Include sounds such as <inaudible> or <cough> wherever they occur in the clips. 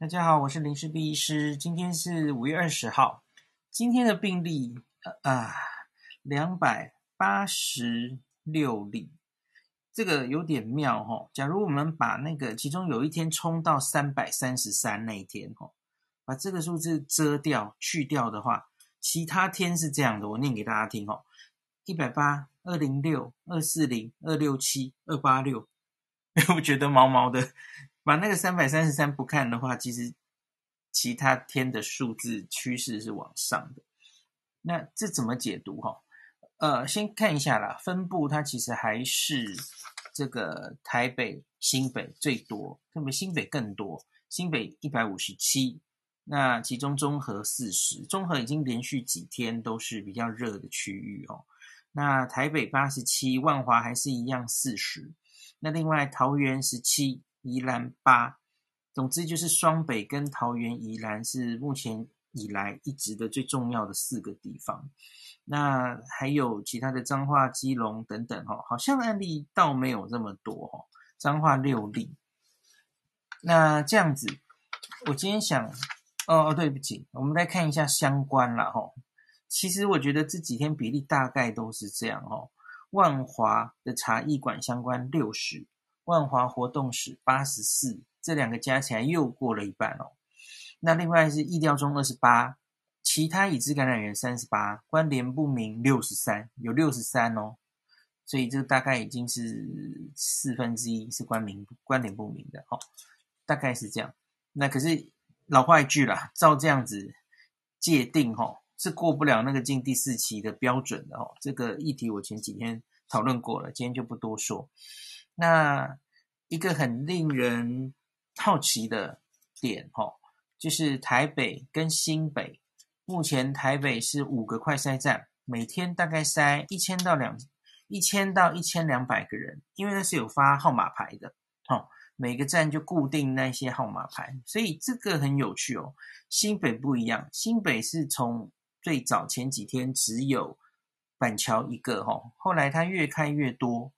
大家好，我是林氏璧医师。今天是五月二十号，今天的病例啊，两百八十六例，这个有点妙、哦。假如我们把那个其中有一天冲到三百三十三那一天、哦，把这个数字遮掉去掉的话，其他天是这样的，我念给大家听哦：一百八、二零六、二四零、二六七、二八六，<laughs> 我觉得毛毛的。把那个三百三十三不看的话，其实其他天的数字趋势是往上的。那这怎么解读哈？呃，先看一下啦，分布它其实还是这个台北、新北最多，特别新北更多，新北一百五十七，那其中中和四十，中和已经连续几天都是比较热的区域哦。那台北八十七，万华还是一样四十，那另外桃园十七。宜兰八，总之就是双北跟桃园、宜兰是目前以来一直的最重要的四个地方。那还有其他的彰化、基隆等等，哈，好像案例倒没有这么多，哈。彰化六例。那这样子，我今天想，哦哦，对不起，我们来看一下相关了，哈。其实我觉得这几天比例大概都是这样，哦。万华的茶艺馆相关六十。万华活动史八十四，这两个加起来又过了一半哦。那另外是疫调中二十八，其他已知感染源三十八，关联不明六十三，有六十三哦。所以这大概已经是四分之一是关明关联不明的哦，大概是这样。那可是老话一句啦，照这样子界定哦，是过不了那个进第四期的标准的哦。这个议题我前几天讨论过了，今天就不多说。那一个很令人好奇的点，哦，就是台北跟新北，目前台北是五个快筛站，每天大概筛一千到两一千到一千两百个人，因为那是有发号码牌的，哈，每个站就固定那些号码牌，所以这个很有趣哦。新北不一样，新北是从最早前几天只有板桥一个，哈，后来它越开越多。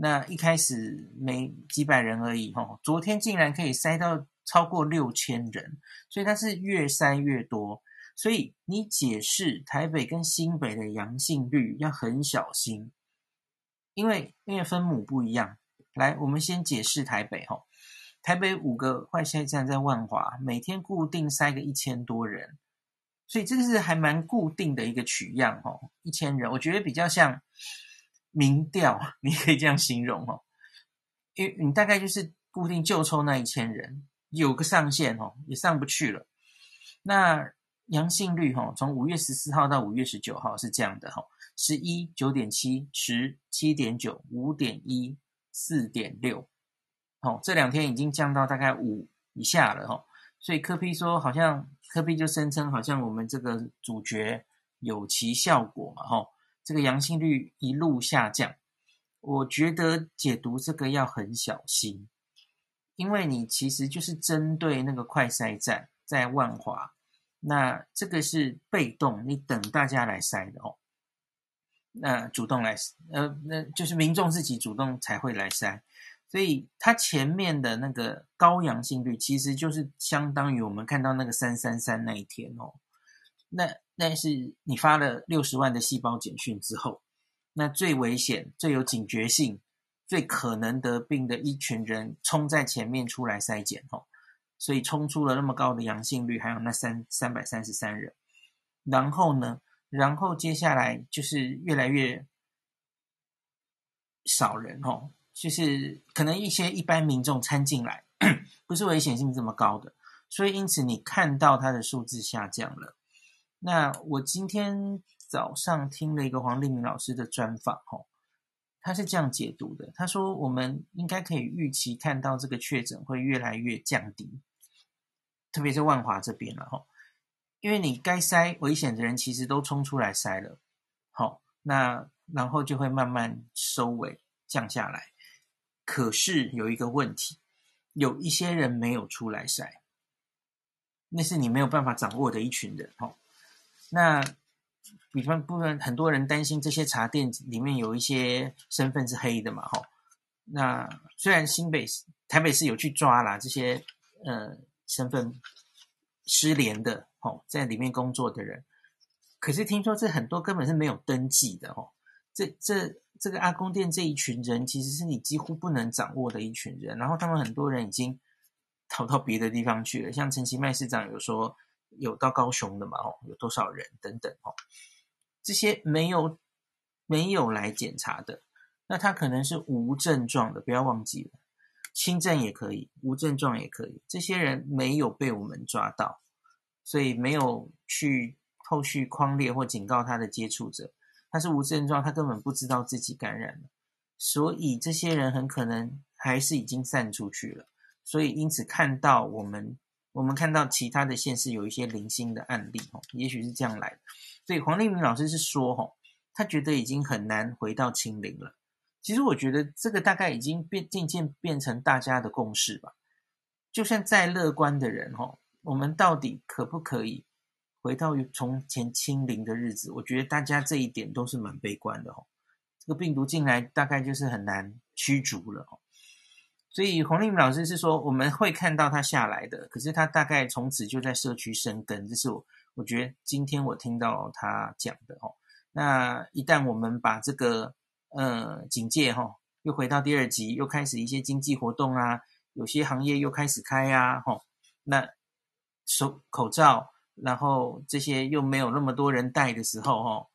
那一开始没几百人而已，吼，昨天竟然可以塞到超过六千人，所以它是越塞越多。所以你解释台北跟新北的阳性率要很小心，因为因为分母不一样。来，我们先解释台北，吼，台北五个快筛站在万华，每天固定塞个一千多人，所以这个是还蛮固定的一个取样，吼，一千人，我觉得比较像。民调，<laughs> 你可以这样形容哦，因为你大概就是固定就抽那一千人，有个上限哦，也上不去了。那阳性率哈，从五月十四号到五月十九号是这样的哈：十一九点七，十七点九，五点一，四点六。哦，这两天已经降到大概五以下了哈。所以柯 P 说，好像柯 P 就声称，好像我们这个主角有其效果嘛哈。这个阳性率一路下降，我觉得解读这个要很小心，因为你其实就是针对那个快筛站在万华，那这个是被动，你等大家来筛的哦。那主动来，呃，那就是民众自己主动才会来筛，所以它前面的那个高阳性率其实就是相当于我们看到那个三三三那一天哦。那那是你发了六十万的细胞简讯之后，那最危险、最有警觉性、最可能得病的一群人冲在前面出来筛检哦，所以冲出了那么高的阳性率，还有那三三百三十三人。然后呢，然后接下来就是越来越少人哦，就是可能一些一般民众掺进来，<coughs> 不是危险性这么高的，所以因此你看到它的数字下降了。那我今天早上听了一个黄立明老师的专访，吼，他是这样解读的。他说，我们应该可以预期看到这个确诊会越来越降低，特别是万华这边了，吼，因为你该筛危险的人其实都冲出来筛了，好，那然后就会慢慢收尾降下来。可是有一个问题，有一些人没有出来筛，那是你没有办法掌握的一群人，吼。那比方部分很多人担心这些茶店里面有一些身份是黑的嘛，吼。那虽然新北、台北市有去抓啦这些呃身份失联的哦，在里面工作的人。可是听说这很多根本是没有登记的哦。这这这个阿公店这一群人，其实是你几乎不能掌握的一群人。然后他们很多人已经逃到别的地方去了，像陈其迈市长有说有到高雄的嘛哦，有多少人等等哦。这些没有没有来检查的，那他可能是无症状的，不要忘记了，轻症也可以，无症状也可以。这些人没有被我们抓到，所以没有去。后续框列或警告他的接触者，他是无症状，他根本不知道自己感染了，所以这些人很可能还是已经散出去了。所以因此看到我们，我们看到其他的县市有一些零星的案例，哦，也许是这样来。所以黄立明老师是说，哦，他觉得已经很难回到清零了。其实我觉得这个大概已经变渐渐变成大家的共识吧。就算再乐观的人，哦，我们到底可不可以？回到从前清零的日子，我觉得大家这一点都是蛮悲观的哦。这个病毒进来，大概就是很难驱逐了哦。所以洪立明老师是说，我们会看到他下来的，可是他大概从此就在社区生根。这是我我觉得今天我听到他讲的哦。那一旦我们把这个呃警戒哈，又回到第二级，又开始一些经济活动啊，有些行业又开始开啊，吼，那手口罩。然后这些又没有那么多人戴的时候，哈，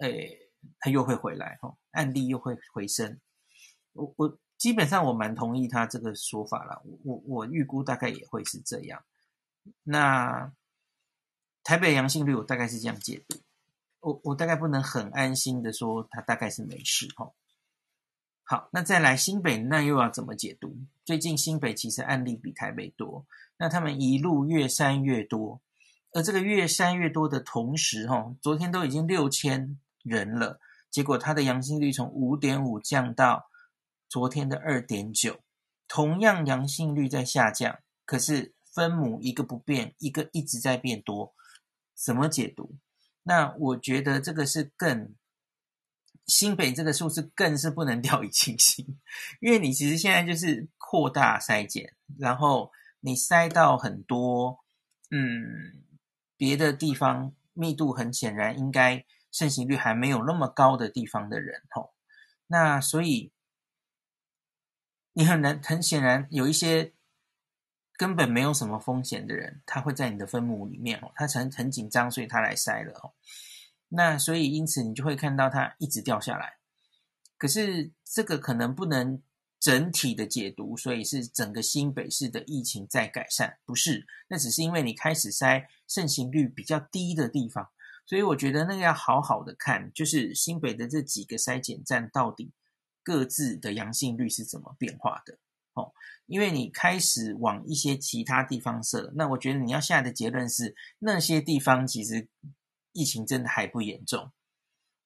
诶，他又会回来，哈，案例又会回升。我我基本上我蛮同意他这个说法了，我我预估大概也会是这样。那台北阳性率我大概是这样解读，我我大概不能很安心的说他大概是没事，哈。好，那再来新北，那又要怎么解读？最近新北其实案例比台北多，那他们一路越删越多。而这个越删越多的同时，哈，昨天都已经六千人了，结果他的阳性率从五点五降到昨天的二点九，同样阳性率在下降，可是分母一个不变，一个一直在变多，怎么解读？那我觉得这个是更新北这个数字更是不能 <laughs> 掉以轻心，因为你其实现在就是扩大筛检，然后你筛到很多，嗯。别的地方密度很显然应该盛行率还没有那么高的地方的人吼，那所以你很难很显然有一些根本没有什么风险的人，他会在你的分母里面哦，他很很紧张，所以他来筛了哦。那所以因此你就会看到他一直掉下来，可是这个可能不能。整体的解读，所以是整个新北市的疫情在改善，不是？那只是因为你开始筛盛行率比较低的地方，所以我觉得那个要好好的看，就是新北的这几个筛检站到底各自的阳性率是怎么变化的哦。因为你开始往一些其他地方设，那我觉得你要下的结论是，那些地方其实疫情真的还不严重。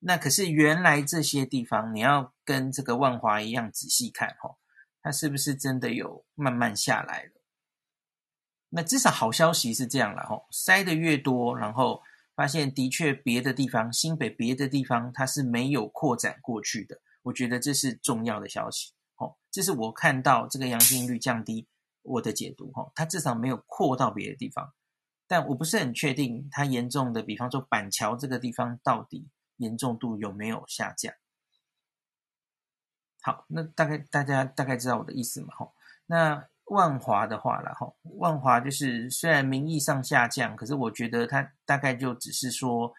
那可是原来这些地方，你要跟这个万华一样仔细看哦，它是不是真的有慢慢下来了？那至少好消息是这样了哈，筛的越多，然后发现的确别的地方，新北别的地方它是没有扩展过去的，我觉得这是重要的消息哦。这是我看到这个阳性率降低我的解读哈，它至少没有扩到别的地方，但我不是很确定它严重的，比方说板桥这个地方到底。严重度有没有下降？好，那大概大家大概知道我的意思嘛？吼，那万华的话了，吼，万华就是虽然名义上下降，可是我觉得它大概就只是说，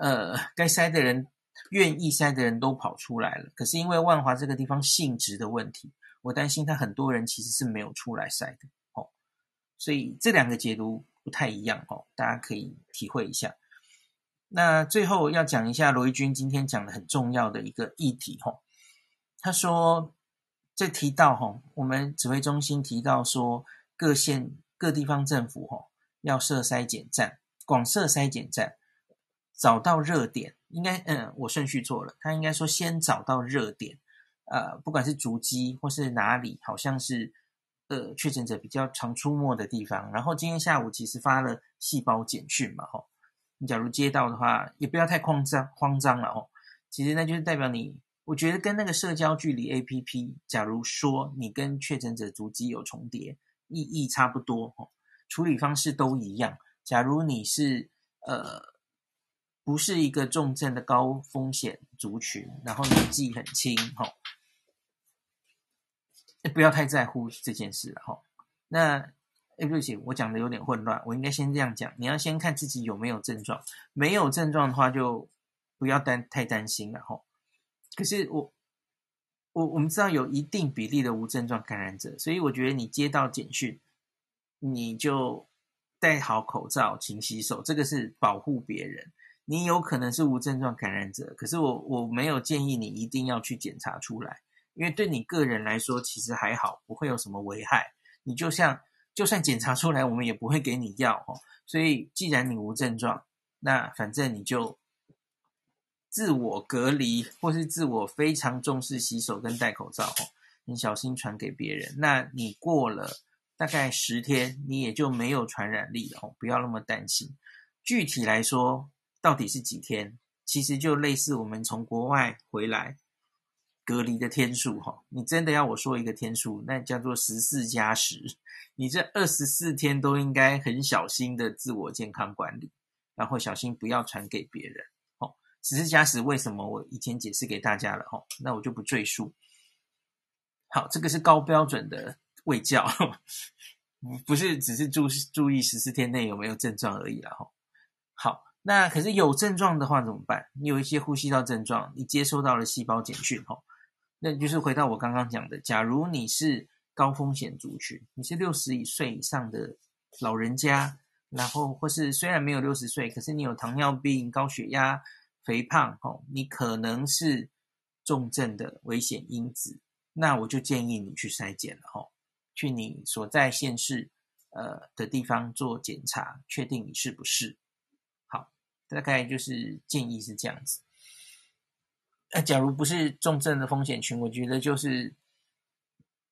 呃，该筛的人、愿意筛的人都跑出来了，可是因为万华这个地方性质的问题，我担心他很多人其实是没有出来筛的，哦，所以这两个解读不太一样，哦，大家可以体会一下。那最后要讲一下罗一军今天讲的很重要的一个议题哦，他说这提到吼，我们指挥中心提到说各县各地方政府吼要设筛检站，广设筛检站，找到热点，应该嗯我顺序错了，他应该说先找到热点，呃不管是足迹或是哪里，好像是呃确诊者比较常出没的地方，然后今天下午其实发了细胞简讯嘛吼。你假如接到的话，也不要太慌张慌张了哦。其实那就是代表你，我觉得跟那个社交距离 APP，假如说你跟确诊者足迹有重叠，意义差不多哦。处理方式都一样。假如你是呃不是一个重症的高风险族群，然后年纪很轻，哈、哦，不要太在乎这件事了，哈、哦。那哎，对不起，我讲的有点混乱，我应该先这样讲。你要先看自己有没有症状，没有症状的话，就不要担太担心了，哈、哦。可是我。我我们知道有一定比例的无症状感染者，所以我觉得你接到简讯，你就戴好口罩、勤洗手，这个是保护别人。你有可能是无症状感染者，可是我我没有建议你一定要去检查出来，因为对你个人来说其实还好，不会有什么危害。你就像就算检查出来，我们也不会给你药哦。所以既然你无症状，那反正你就。自我隔离，或是自我非常重视洗手跟戴口罩，哦，你小心传给别人。那你过了大概十天，你也就没有传染力了，哦，不要那么担心。具体来说，到底是几天？其实就类似我们从国外回来隔离的天数，哈。你真的要我说一个天数，那叫做十四加十。你这二十四天都应该很小心的自我健康管理，然后小心不要传给别人。哦十四加十为什么？我以前解释给大家了哈，那我就不赘述。好，这个是高标准的卫教，不是只是注注意十四天内有没有症状而已了哈。好，那可是有症状的话怎么办？你有一些呼吸道症状，你接收到了细胞简讯哈，那就是回到我刚刚讲的，假如你是高风险族群，你是六十岁以上的老人家，然后或是虽然没有六十岁，可是你有糖尿病、高血压。肥胖，哦，你可能是重症的危险因子，那我就建议你去筛检了，哦，去你所在县市呃的地方做检查，确定你是不是。大概就是建议是这样子。那假如不是重症的风险群，我觉得就是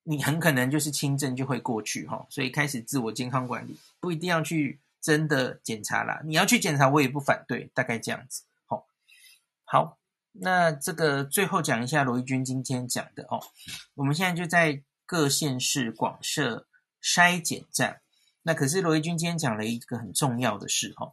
你很可能就是轻症就会过去，哈，所以开始自我健康管理，不一定要去真的检查啦。你要去检查，我也不反对，大概这样子。好，好那这个最后讲一下罗一军今天讲的哦。我们现在就在各县市广设筛检站。那可是罗一军今天讲了一个很重要的事哦。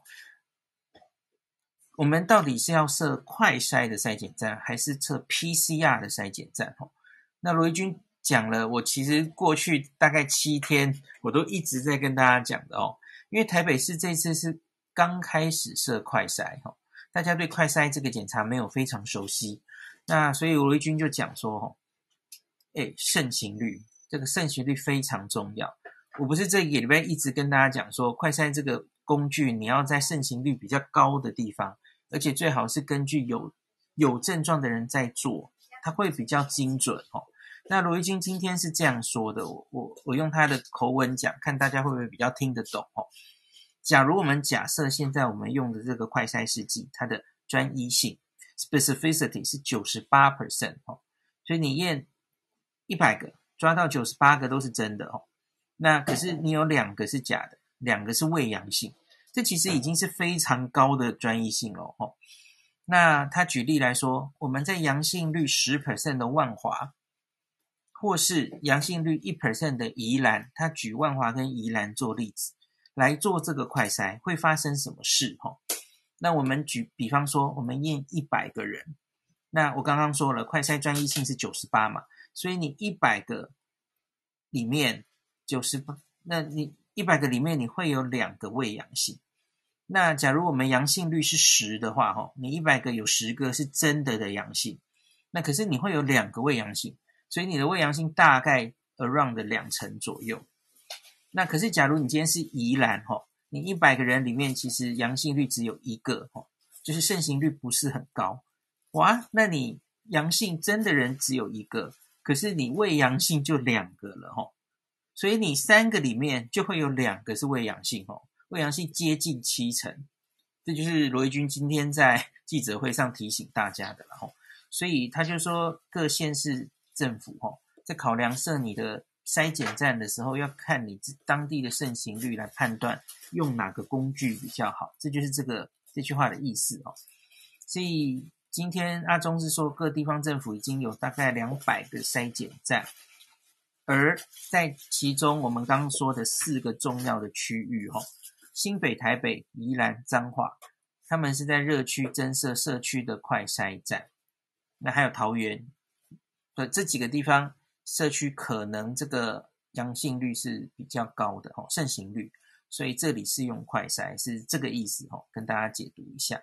我们到底是要设快筛的筛检站，还是测 PCR 的筛检站？哦，那罗一军讲了，我其实过去大概七天，我都一直在跟大家讲的哦。因为台北市这次是刚开始设快筛哈。大家对快筛这个检查没有非常熟悉，那所以罗一军就讲说，吼，哎，盛行率这个盛行率非常重要。我不是这个礼拜一直跟大家讲说，快筛这个工具你要在盛行率比较高的地方，而且最好是根据有有症状的人在做，它会比较精准哦。那罗一军今天是这样说的，我我我用他的口吻讲，看大家会不会比较听得懂哦。假如我们假设现在我们用的这个快筛试剂，它的专一性 （specificity） 是九十八 percent 哦，所以你验一百个，抓到九十八个都是真的哦。那可是你有两个是假的，两个是未阳性，这其实已经是非常高的专一性了哦。那他举例来说，我们在阳性率十 percent 的万华，或是阳性率一 percent 的宜兰，他举万华跟宜兰做例子。来做这个快筛会发生什么事？哈，那我们举比方说，我们验一百个人，那我刚刚说了，快筛专一性是九十八嘛，所以你一百个里面九十八，那你一百个里面你会有两个未阳性。那假如我们阳性率是十的话，哈，你一百个有十个是真的的阳性，那可是你会有两个伪阳性，所以你的伪阳性大概 around 的两成左右。那可是，假如你今天是宜兰哈，你一百个人里面其实阳性率只有一个哈，就是盛行率不是很高哇。那你阳性真的人只有一个，可是你伪阳性就两个了哈，所以你三个里面就会有两个是伪阳性哈，伪阳性接近七成，这就是罗一军今天在记者会上提醒大家的了哈。所以他就说，各县市政府哈，在考量设你的。筛检站的时候要看你当地的盛行率来判断用哪个工具比较好，这就是这个这句话的意思哦。所以今天阿中是说各地方政府已经有大概两百个筛检站，而在其中，我们刚刚说的四个重要的区域，吼，新北、台北、宜兰、彰化，他们是在热区增设社区的快筛站。那还有桃园，对这几个地方，社区可能这个阳性率是比较高的，哦，盛行率，所以这里是用快筛，是这个意思，哦，跟大家解读一下。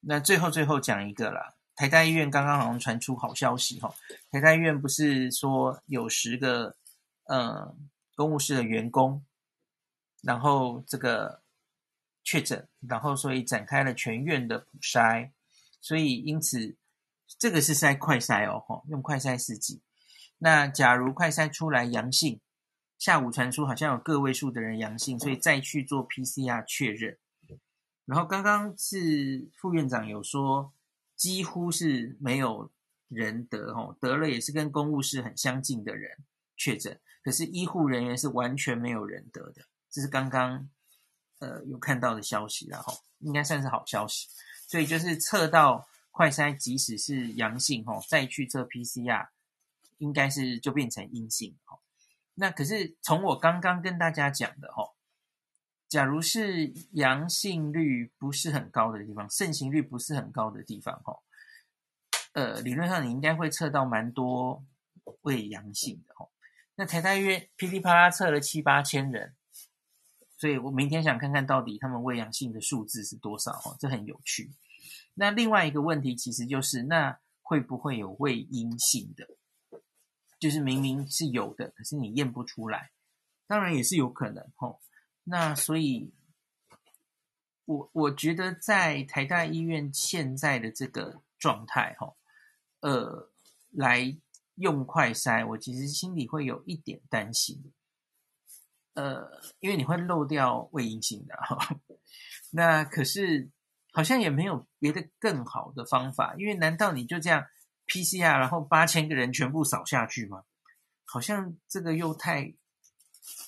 那最后最后讲一个啦。台大医院刚刚好像传出好消息哈，台大医院不是说有十个呃公务室的员工，然后这个确诊，然后所以展开了全院的普筛，所以因此这个是筛快筛哦，用快筛试剂。那假如快筛出来阳性，下午传出好像有个位数的人阳性，所以再去做 PCR 确认。然后刚刚是副院长有说。几乎是没有人得哦，得了也是跟公务室很相近的人确诊，可是医护人员是完全没有人得的，这是刚刚呃有看到的消息了哈，应该算是好消息。所以就是测到快筛，即使是阳性哈，再去测 PCR，应该是就变成阴性哈。那可是从我刚刚跟大家讲的哈。假如是阳性率不是很高的地方，盛行率不是很高的地方，哈，呃，理论上你应该会测到蛮多伪阳性的，哈。那台大医院噼里啪啦测了七八千人，所以我明天想看看到底他们伪阳性的数字是多少，哦，这很有趣。那另外一个问题其实就是，那会不会有伪阴性的？就是明明是有的，可是你验不出来，当然也是有可能，哦。那所以，我我觉得在台大医院现在的这个状态，哈，呃，来用快筛，我其实心里会有一点担心，呃，因为你会漏掉伪阴性的，哈。<laughs> 那可是好像也没有别的更好的方法，因为难道你就这样 PCR，然后八千个人全部扫下去吗？好像这个又太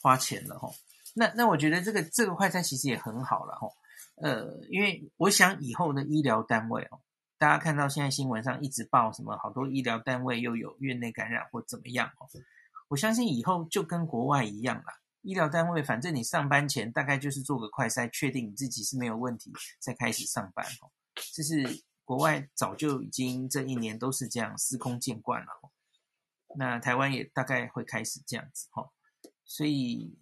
花钱了，哈。那那我觉得这个这个快餐其实也很好了哈，呃，因为我想以后的医疗单位哦，大家看到现在新闻上一直报什么好多医疗单位又有院内感染或怎么样哦，我相信以后就跟国外一样了，医疗单位反正你上班前大概就是做个快筛，确定你自己是没有问题再开始上班哦，这是国外早就已经这一年都是这样司空见惯了，那台湾也大概会开始这样子哈，所以。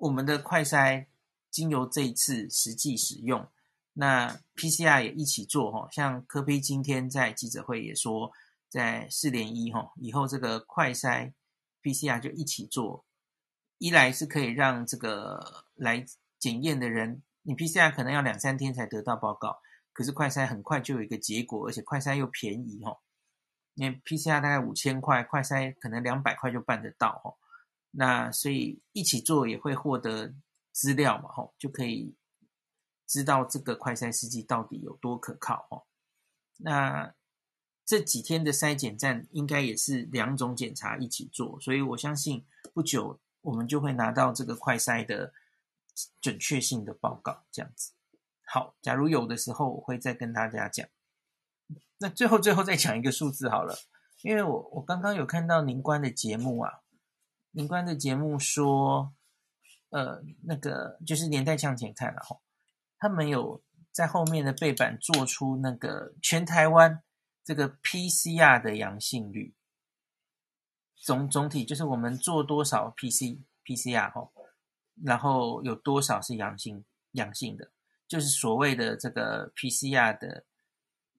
我们的快筛经由这一次实际使用，那 PCR 也一起做哈，像柯 P 今天在记者会也说，在四连一哈，以后这个快筛 PCR 就一起做，一来是可以让这个来检验的人，你 PCR 可能要两三天才得到报告，可是快筛很快就有一个结果，而且快筛又便宜哦，因为 PCR 大概五千块，快筛可能两百块就办得到哦。那所以一起做也会获得资料嘛，吼，就可以知道这个快筛试剂到底有多可靠，哦。那这几天的筛检站应该也是两种检查一起做，所以我相信不久我们就会拿到这个快筛的准确性的报告，这样子。好，假如有的时候我会再跟大家讲。那最后最后再讲一个数字好了，因为我我刚刚有看到宁官的节目啊。宁官的节目说，呃，那个就是年代向前看了吼，他们有在后面的背板做出那个全台湾这个 PCR 的阳性率，总总体就是我们做多少 PC PCR 吼，然后有多少是阳性阳性的，就是所谓的这个 PCR 的，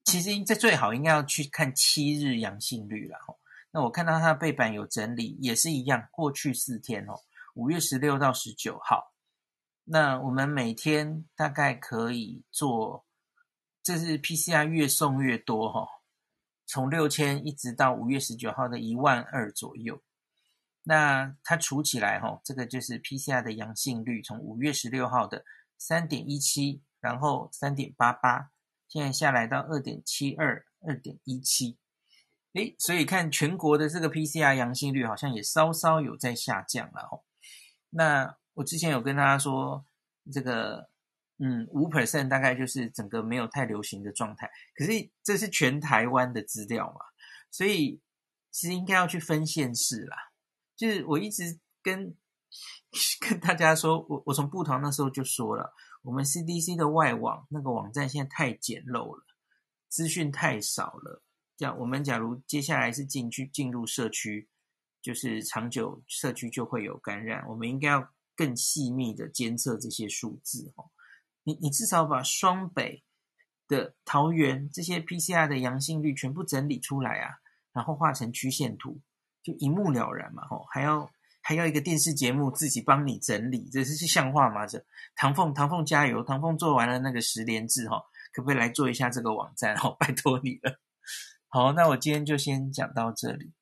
其实这最好应该要去看七日阳性率了吼。那我看到它的背板有整理，也是一样。过去四天哦，五月十六到十九号，那我们每天大概可以做，这是 PCR 越送越多哈，从六千一直到五月十九号的一万二左右。那它除起来哈，这个就是 PCR 的阳性率，从五月十六号的三点一七，然后三点八八，现在下来到二点七二，二点一七。诶，所以看全国的这个 PCR 阳性率好像也稍稍有在下降了哦。那我之前有跟大家说，这个嗯五 percent 大概就是整个没有太流行的状态。可是这是全台湾的资料嘛，所以其实应该要去分县市啦。就是我一直跟 <laughs> 跟大家说，我我从部桃那时候就说了，我们 CDC 的外网那个网站现在太简陋了，资讯太少了。这样，我们假如接下来是进去进入社区，就是长久社区就会有感染，我们应该要更细密的监测这些数字哦。你你至少把双北的桃园这些 PCR 的阳性率全部整理出来啊，然后画成曲线图，就一目了然嘛。吼，还要还要一个电视节目自己帮你整理，这是像话吗？这唐凤唐凤加油，唐凤做完了那个十连制，哈，可不可以来做一下这个网站？<laughs> 哦，拜托你了。好，那我今天就先讲到这里。